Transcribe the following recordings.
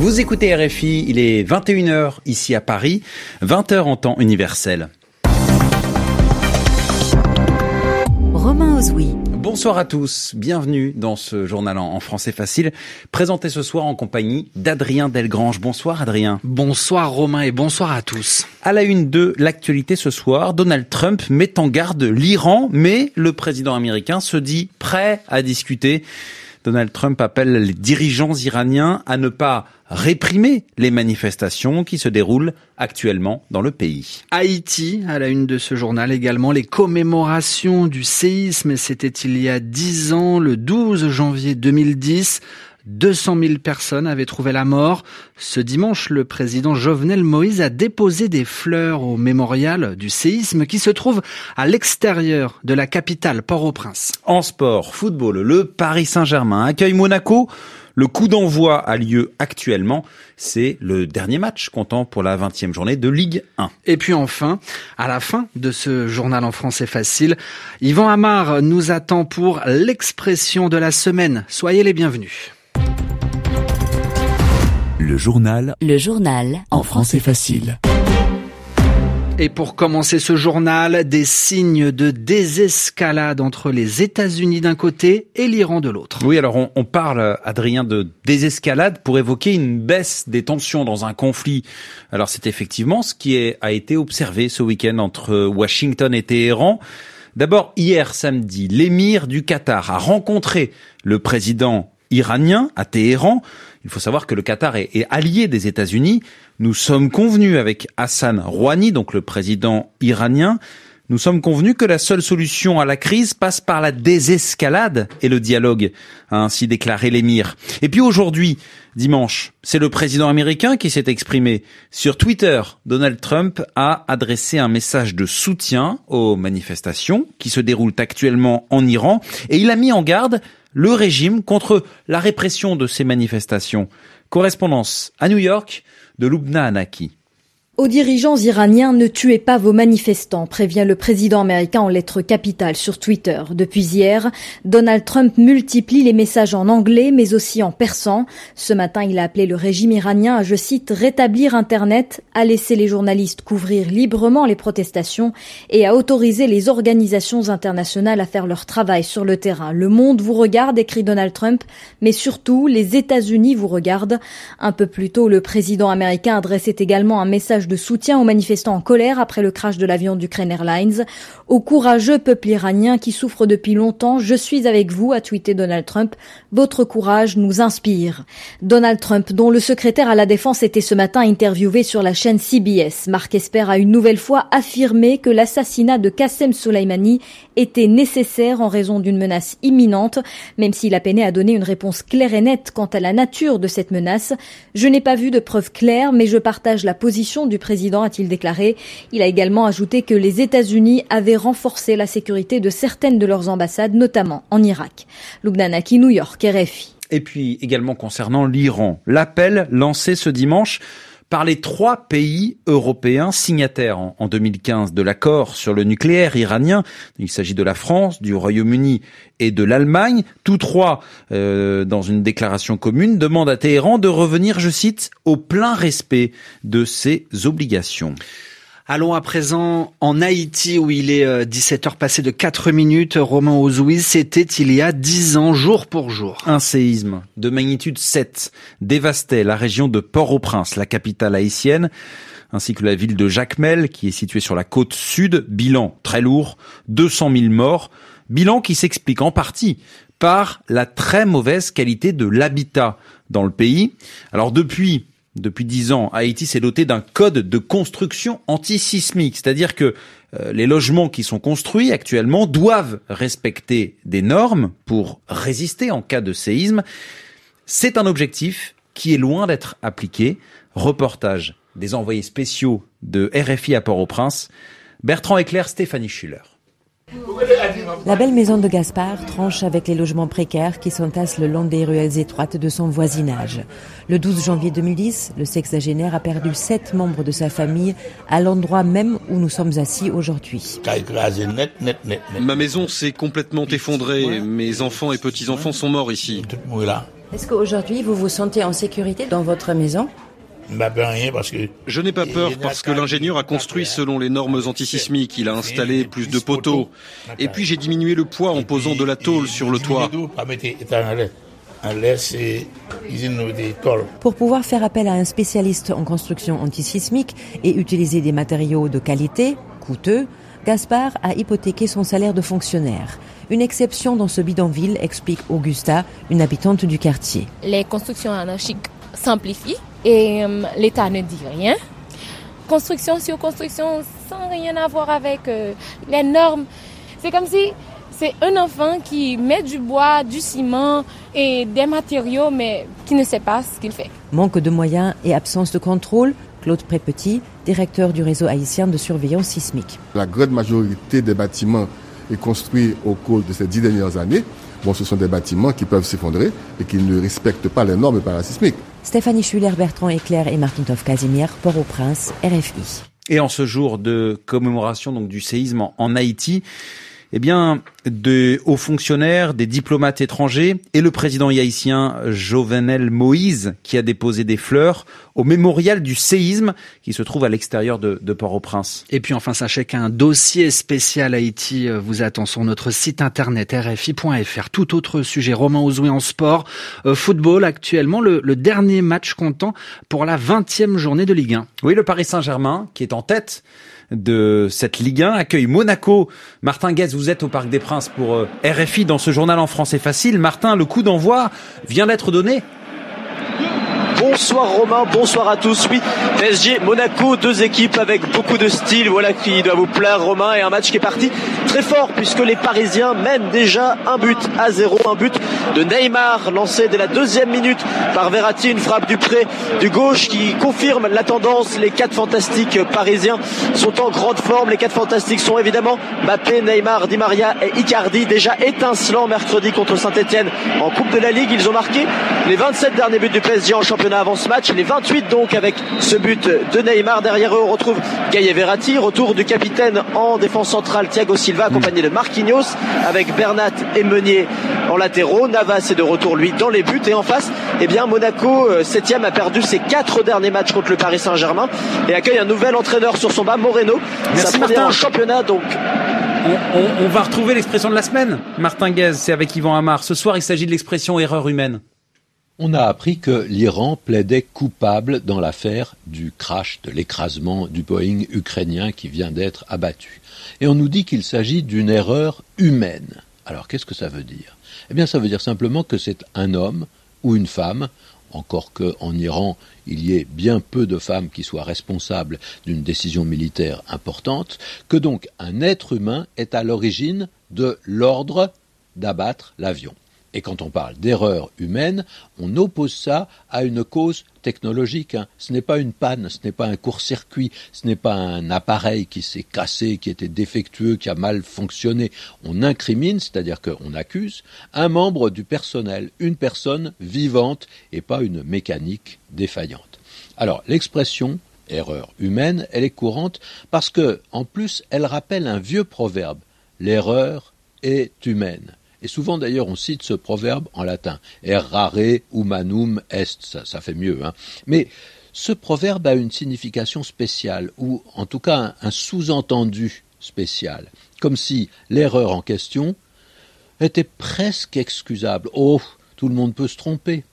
Vous écoutez RFI, il est 21h ici à Paris, 20h en temps universel. Romain Ozoui. Bonsoir à tous, bienvenue dans ce journal en français facile, présenté ce soir en compagnie d'Adrien Delgrange. Bonsoir Adrien. Bonsoir Romain et bonsoir à tous. À la une de l'actualité ce soir, Donald Trump met en garde l'Iran, mais le président américain se dit prêt à discuter. Donald Trump appelle les dirigeants iraniens à ne pas réprimer les manifestations qui se déroulent actuellement dans le pays. Haïti, à la une de ce journal également, les commémorations du séisme, c'était il y a dix ans, le 12 janvier 2010. 200 000 personnes avaient trouvé la mort. Ce dimanche, le président Jovenel Moïse a déposé des fleurs au mémorial du séisme qui se trouve à l'extérieur de la capitale Port-au-Prince. En sport, football, le Paris Saint-Germain accueille Monaco. Le coup d'envoi a lieu actuellement. C'est le dernier match comptant pour la 20e journée de Ligue 1. Et puis enfin, à la fin de ce journal en français facile, Yvan Amar nous attend pour l'expression de la semaine. Soyez les bienvenus. Le journal. Le journal. En français facile. Et pour commencer ce journal, des signes de désescalade entre les États-Unis d'un côté et l'Iran de l'autre. Oui, alors on, on, parle, Adrien, de désescalade pour évoquer une baisse des tensions dans un conflit. Alors c'est effectivement ce qui est, a été observé ce week-end entre Washington et Téhéran. D'abord, hier samedi, l'émir du Qatar a rencontré le président iranien à Téhéran. Il faut savoir que le Qatar est, est allié des États-Unis. Nous sommes convenus avec Hassan Rouhani, donc le président iranien, nous sommes convenus que la seule solution à la crise passe par la désescalade et le dialogue, a ainsi déclaré l'émir. Et puis aujourd'hui, dimanche, c'est le président américain qui s'est exprimé. Sur Twitter, Donald Trump a adressé un message de soutien aux manifestations qui se déroulent actuellement en Iran et il a mis en garde le régime contre la répression de ces manifestations. Correspondance à New York de Lubna Anaki. Aux dirigeants iraniens, ne tuez pas vos manifestants, prévient le président américain en lettres capitales sur Twitter. Depuis hier, Donald Trump multiplie les messages en anglais, mais aussi en persan. Ce matin, il a appelé le régime iranien à, je cite, rétablir Internet, à laisser les journalistes couvrir librement les protestations et à autoriser les organisations internationales à faire leur travail sur le terrain. Le monde vous regarde, écrit Donald Trump, mais surtout, les États-Unis vous regardent. Un peu plus tôt, le président américain adressait également un message de soutien aux manifestants en colère après le crash de l'avion d'Ukraine Airlines. Au courageux peuple iranien qui souffre depuis longtemps, je suis avec vous, a tweeté Donald Trump. Votre courage nous inspire. Donald Trump, dont le secrétaire à la défense était ce matin interviewé sur la chaîne CBS, Marc Esper a une nouvelle fois affirmé que l'assassinat de Qassem Soleimani était nécessaire en raison d'une menace imminente, même s'il a peiné à donner une réponse claire et nette quant à la nature de cette menace. Je n'ai pas vu de preuves claires, mais je partage la position du président, a-t-il déclaré. Il a également ajouté que les États-Unis avaient renforcé la sécurité de certaines de leurs ambassades, notamment en Irak. Lubnanaki, New York, RFI. Et puis également concernant l'Iran, l'appel lancé ce dimanche par les trois pays européens signataires en, 2015 de l'accord sur le nucléaire iranien. Il s'agit de la France, du Royaume-Uni et de l'Allemagne. Tous trois, euh, dans une déclaration commune, demandent à Téhéran de revenir, je cite, au plein respect de ses obligations. Allons à présent en Haïti où il est 17h passé de 4 minutes. Romain Ozoui, c'était il y a 10 ans, jour pour jour. Un séisme de magnitude 7 dévastait la région de Port-au-Prince, la capitale haïtienne, ainsi que la ville de Jacmel qui est située sur la côte sud. Bilan très lourd, 200 000 morts. Bilan qui s'explique en partie par la très mauvaise qualité de l'habitat dans le pays. Alors depuis depuis dix ans, Haïti s'est doté d'un code de construction antisismique, c'est-à-dire que euh, les logements qui sont construits actuellement doivent respecter des normes pour résister en cas de séisme. C'est un objectif qui est loin d'être appliqué. Reportage des envoyés spéciaux de RFI à Port-au-Prince, Bertrand Éclair, Stéphanie Schuller. La belle maison de Gaspard tranche avec les logements précaires qui s'entassent le long des ruelles étroites de son voisinage. Le 12 janvier 2010, le sexagénaire a perdu sept membres de sa famille à l'endroit même où nous sommes assis aujourd'hui. Ma maison s'est complètement effondrée. Mes enfants et petits-enfants sont morts ici. Est-ce qu'aujourd'hui vous vous sentez en sécurité dans votre maison? Je n'ai pas peur parce que l'ingénieur a construit selon les normes antisismiques. Il a installé plus de poteaux. Et puis j'ai diminué le poids en posant de la tôle sur le toit. Pour pouvoir faire appel à un spécialiste en construction antisismique et utiliser des matériaux de qualité, coûteux, Gaspard a hypothéqué son salaire de fonctionnaire. Une exception dans ce bidonville, explique Augusta, une habitante du quartier. Les constructions anarchiques simplifient et euh, l'État ne dit rien. Construction sur construction sans rien avoir avec euh, les normes. C'est comme si c'est un enfant qui met du bois, du ciment et des matériaux, mais qui ne sait pas ce qu'il fait. Manque de moyens et absence de contrôle, Claude Prépetit, directeur du réseau haïtien de surveillance sismique. La grande majorité des bâtiments est construit au cours de ces dix dernières années. Bon, ce sont des bâtiments qui peuvent s'effondrer et qui ne respectent pas les normes parasismiques. Stéphanie Schuller-Bertrand Éclair et Martin Toff-Casimir, Port-au-Prince, RFI. Et en ce jour de commémoration donc du séisme en Haïti, eh bien, de hauts fonctionnaires, des diplomates étrangers et le président haïtien Jovenel Moïse qui a déposé des fleurs au mémorial du séisme qui se trouve à l'extérieur de, Port-au-Prince. Et puis enfin, sachez qu'un dossier spécial Haïti euh, vous attend sur notre site internet rfi.fr. Tout autre sujet, Romain Ozoui en sport, euh, football actuellement, le, le, dernier match comptant pour la 20e journée de Ligue 1. Oui, le Paris Saint-Germain qui est en tête de cette Ligue 1 accueille Monaco. Martin Guez, vous êtes au Parc des Princes pour euh, RFI dans ce journal en français facile. Martin, le coup d'envoi vient d'être donné Bonsoir Romain, bonsoir à tous. Oui, PSG, Monaco, deux équipes avec beaucoup de style. Voilà qui doit vous plaire Romain et un match qui est parti très fort puisque les Parisiens mènent déjà un but à zéro, un but de Neymar lancé dès la deuxième minute par Verratti, une frappe du près du gauche qui confirme la tendance. Les quatre fantastiques parisiens sont en grande forme. Les quatre fantastiques sont évidemment Mbappé, Neymar, Di Maria et Icardi déjà étincelants mercredi contre Saint-Etienne en Coupe de la Ligue. Ils ont marqué les 27 derniers buts du PSG en championnat avant ce match. Les 28 donc avec ce but de Neymar. Derrière eux, on retrouve Gaïa Verratti. Retour du capitaine en défense centrale Thiago Silva accompagné de Marquinhos avec Bernat et Meunier en latéraux. Navas est de retour lui dans les buts et en face, eh bien Monaco 7 euh, a perdu ses quatre derniers matchs contre le Paris Saint-Germain et accueille un nouvel entraîneur sur son bas, Moreno. Merci Martin. en championnat donc. On, on va retrouver l'expression de la semaine. Martin Guez, c'est avec Yvan Amar. Ce soir, il s'agit de l'expression erreur humaine on a appris que l'Iran plaidait coupable dans l'affaire du crash, de l'écrasement du Boeing ukrainien qui vient d'être abattu. Et on nous dit qu'il s'agit d'une erreur humaine. Alors qu'est-ce que ça veut dire? Eh bien ça veut dire simplement que c'est un homme ou une femme, encore qu'en Iran il y ait bien peu de femmes qui soient responsables d'une décision militaire importante, que donc un être humain est à l'origine de l'ordre d'abattre l'avion. Et quand on parle d'erreur humaine, on oppose ça à une cause technologique. Hein. Ce n'est pas une panne, ce n'est pas un court-circuit, ce n'est pas un appareil qui s'est cassé, qui était défectueux, qui a mal fonctionné. On incrimine, c'est-à-dire qu'on accuse un membre du personnel, une personne vivante et pas une mécanique défaillante. Alors l'expression erreur humaine, elle est courante parce que, en plus, elle rappelle un vieux proverbe. L'erreur est humaine. Et souvent d'ailleurs on cite ce proverbe en latin, errare humanum est, ça, fait mieux. Hein. Mais ce proverbe a une signification spéciale, ou en tout cas un, sous-entendu spécial, comme si l'erreur en question était presque excusable. Oh, tout le monde peut se tromper.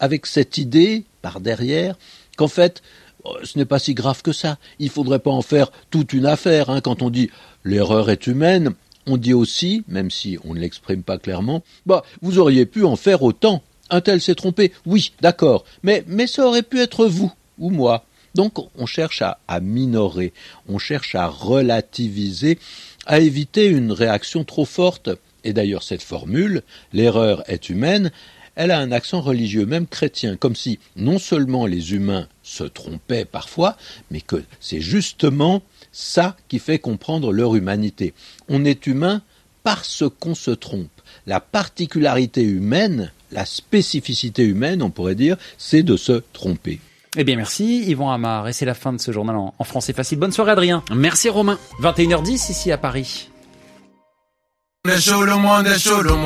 Avec cette idée, par derrière, qu'en fait, oh, ce n'est pas si grave que ça. Il ne faudrait pas en faire toute une affaire. Hein. Quand on dit l'erreur est humaine, on dit aussi, même si on ne l'exprime pas clairement, bah, vous auriez pu en faire autant. Un tel s'est trompé. Oui, d'accord. Mais, mais ça aurait pu être vous ou moi. Donc, on cherche à, à minorer, on cherche à relativiser, à éviter une réaction trop forte. Et d'ailleurs, cette formule, l'erreur est humaine, elle a un accent religieux, même chrétien, comme si non seulement les humains se trompaient parfois, mais que c'est justement ça qui fait comprendre leur humanité. On est humain parce qu'on se trompe. La particularité humaine, la spécificité humaine, on pourrait dire, c'est de se tromper. Eh bien merci Yvon Amar et c'est la fin de ce journal en, français facile. Bonne soirée Adrien. Merci Romain. 21h10 ici à Paris.